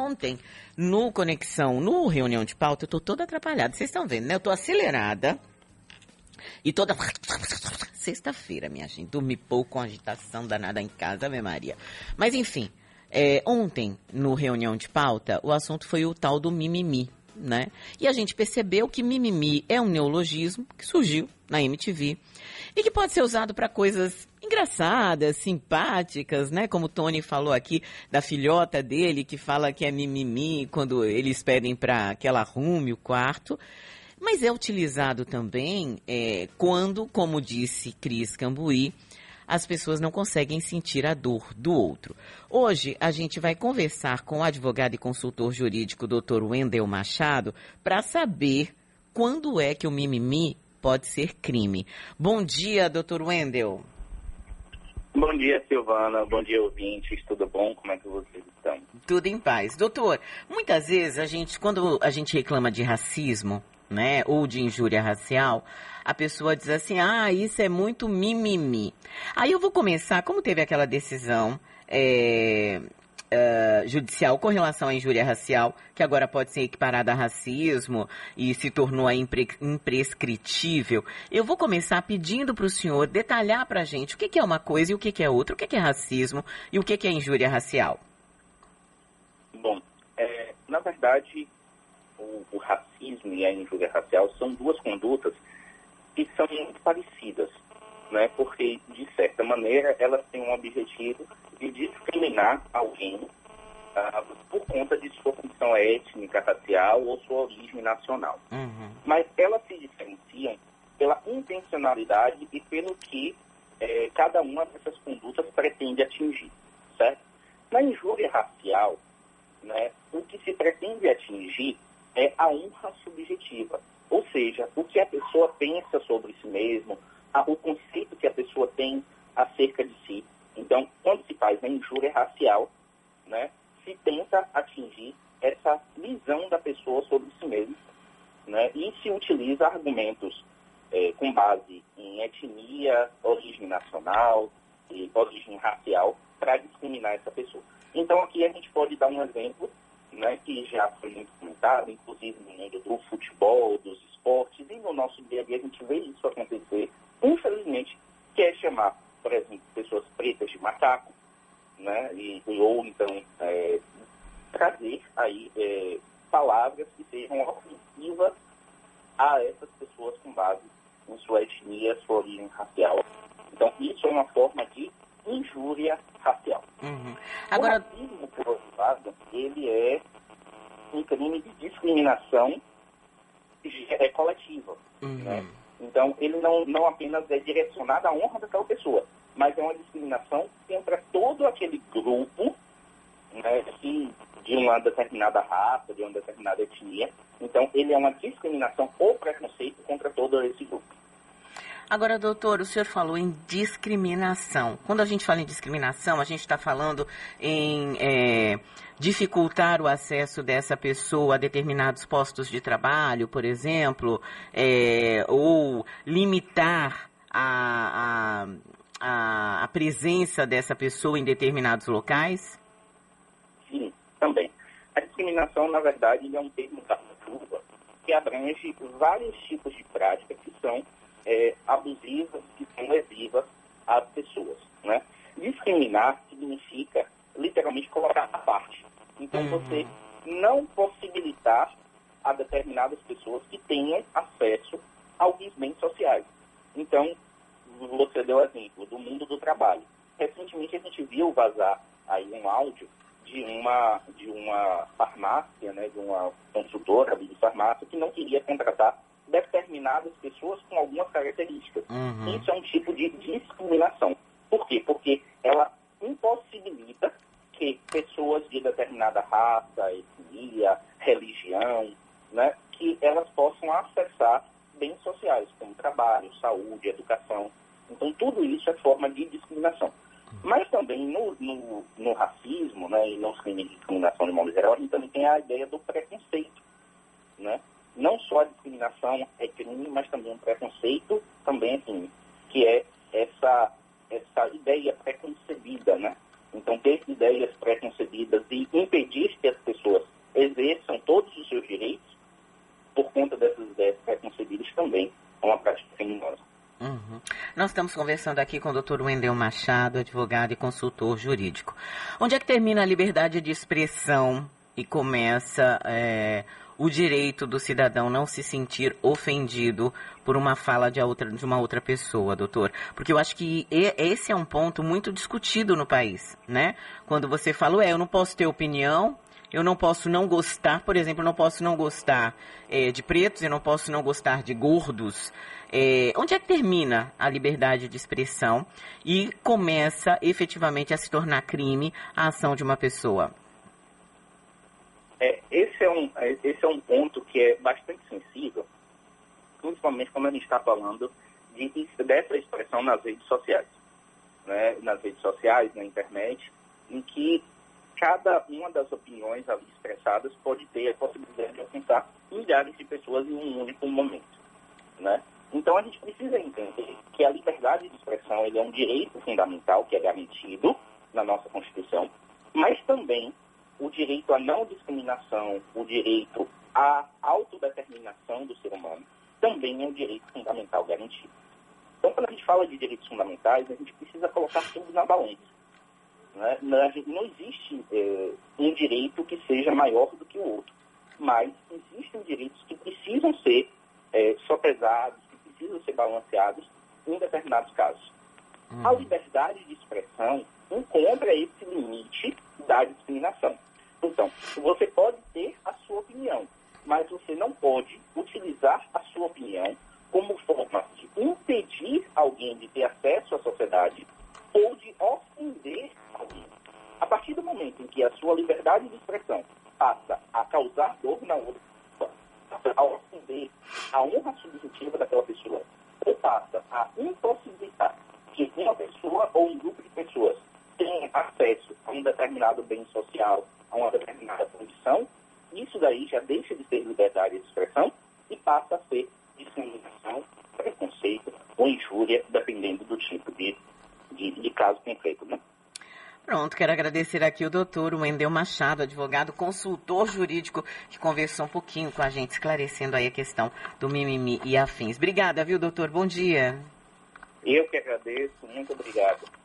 ontem, no Conexão, no Reunião de Pauta, eu tô toda atrapalhada. Vocês estão vendo, né? Eu tô acelerada. E toda. Sexta-feira, minha gente. Dormi pouco com agitação danada em casa, Ave Maria. Mas enfim, é, ontem, no reunião de pauta, o assunto foi o tal do mimimi, né? E a gente percebeu que mimimi é um neologismo que surgiu na MTV e que pode ser usado para coisas engraçadas, simpáticas, né? Como o Tony falou aqui da filhota dele que fala que é mimimi quando eles pedem para que ela arrume o quarto. Mas é utilizado também é, quando, como disse Cris Cambuí, as pessoas não conseguem sentir a dor do outro. Hoje, a gente vai conversar com o advogado e consultor jurídico Dr. Wendel Machado para saber quando é que o mimimi pode ser crime. Bom dia, Dr. Wendel. Bom dia, Silvana. Bom dia, ouvintes. Tudo bom? Como é que vocês estão? Tudo em paz. Doutor, muitas vezes a gente, quando a gente reclama de racismo, né, ou de injúria racial, a pessoa diz assim, ah, isso é muito mimimi. Aí eu vou começar, como teve aquela decisão é, judicial com relação à injúria racial, que agora pode ser equiparada a racismo e se tornou impre imprescritível, eu vou começar pedindo para o senhor detalhar para a gente o que, que, é uma coisa e o que, que é outra, o que, que, é racismo e o que, que é injúria racial. Bom, é, na verdade, o, o racismo e a injúria racial são duas condutas que são muito parecidas, né? porque, de certa maneira, elas têm um objetivo de discriminar alguém ah, por conta de sua condição étnica, racial ou sua origem nacional. Uhum. Mas elas se diferenciam pela intencionalidade e pelo que eh, cada uma dessas condutas pretende atingir, certo? Na injúria racial, né, o que se pretende atingir é a honra subjetiva, ou seja, o que a pessoa pensa sobre si mesmo, o conceito que a pessoa tem acerca de si. Então, quando se faz a injúria racial, né, se tenta atingir essa visão da pessoa sobre si mesmo, né, e se utiliza argumentos é, com base em etnia, origem nacional e origem racial para discriminar essa pessoa. Então, aqui a gente pode dar um exemplo né, que já foi muito comentado, inclusive no mundo do futebol, dos esportes, e no nosso dia a dia a gente vê isso acontecer, infelizmente, que é chamar, por exemplo, pessoas pretas de macaco, né, e, ou então é, trazer aí é, palavras que sejam ofensivas a essas pessoas com base em sua etnia, sua origem racial. Então, isso é uma forma de injúria racial. Uhum. Agora... O racismo, por outro lado, ele é um crime de discriminação é, coletiva. Uhum. Né? Então, ele não, apenas é direcionado à honra daquela pessoa, mas é uma discriminação contra todo aquele grupo né, que, de uma determinada raça, de uma determinada etnia. Então, ele é uma discriminação ou preconceito contra todo esse grupo. Agora, doutor, o senhor falou em discriminação. Quando a gente fala em discriminação, a gente está falando em é, dificultar o acesso dessa pessoa a determinados postos de trabalho, por exemplo, é, ou limitar a, a, a, presença dessa pessoa em determinados locais? Sim, também. A discriminação, na verdade, é um termo da curva que abrange vários tipos de práticas que são é, abusivas, que são lesivas às pessoas. Né? Discriminar significa literalmente colocar à parte. Então, uhum. Você não possibilitar a determinadas pessoas que tenham acesso a alguns bens sociais. Então, você deu o exemplo do mundo do trabalho. Recentemente a gente viu vazar aí um áudio de uma, de uma farmácia, né, de uma consultora de farmácia que não queria contratar determinadas pessoas com algumas características. Uhum. Isso é um tipo de discriminação. Por quê? Porque ela impossibilita que pessoas de determinada raça, etnia, religião, né, que elas acessar bens sociais, como trabalho, saúde, educação. Então, tudo isso é forma de discriminação. Mas também no, no, no racismo, né, e nos crimes de discriminação de modo geral, a gente também tem a ideia do preconceito, né? não só a discriminação é crime, mas também um preconceito também é crime, que é essa, essa ideia preconcebida, né? Então, ter ideias preconcebidas e impedir que as pessoas Nós estamos conversando aqui com o doutor Wendel Machado, advogado e consultor jurídico. Onde é que termina a liberdade de expressão e começa é, o direito do cidadão não se sentir ofendido por uma fala de, outra, de uma outra pessoa, doutor? Porque eu acho que esse é um ponto muito discutido no país, né? Quando você fala, é, eu não posso ter opinião, eu não posso não gostar, por exemplo, eu não posso não gostar é, de pretos, eu não posso não gostar de gordos. É, onde é que termina a liberdade de expressão e começa efetivamente a se tornar crime a ação de uma pessoa? É, esse, é um, é, esse é um ponto que é bastante sensível, principalmente quando a gente está falando de, dessa expressão nas redes sociais. Né? Nas redes sociais, na internet, em que cada uma das opiniões ali expressadas pode ter a possibilidade de alcançar milhares de pessoas em um único momento. Né? Então a gente precisa entender que a liberdade de expressão é um direito fundamental que é garantido na nossa Constituição, mas também o direito à não discriminação, o direito à autodeterminação do ser humano, também é um direito fundamental garantido. Então, quando a gente fala de direitos fundamentais, a gente precisa colocar tudo na balança. Né? Não existe direito que seja maior do que o outro, mas existem direitos que precisam ser é, sopesados, que precisam ser balanceados em determinados casos. Uhum. A liberdade de expressão encontra esse limite da discriminação. Então, você pode ter a sua opinião, mas você não pode utilizar a sua opinião como forma de impedir alguém de ter acesso à sociedade ou de ofender alguém. A partir do momento em que a sua liberdade de expressão passa a causar dor na outra pessoa, a ofender a honra subjetiva daquela pessoa, ou passa a impossibilitar que uma pessoa ou um grupo de pessoas tenha acesso a um determinado bem social, a uma determinada condição, isso daí já deixa de ser liberdade de expressão e passa a ser discriminação, preconceito ou injúria, dependendo do tipo de de, de caso concreto? Pronto, quero agradecer aqui o doutor Wendel Machado, advogado, consultor jurídico, que conversou um pouquinho com a gente, esclarecendo aí a questão do mimimi e afins. Obrigada, viu, doutor? Bom dia. Eu que agradeço, muito obrigado.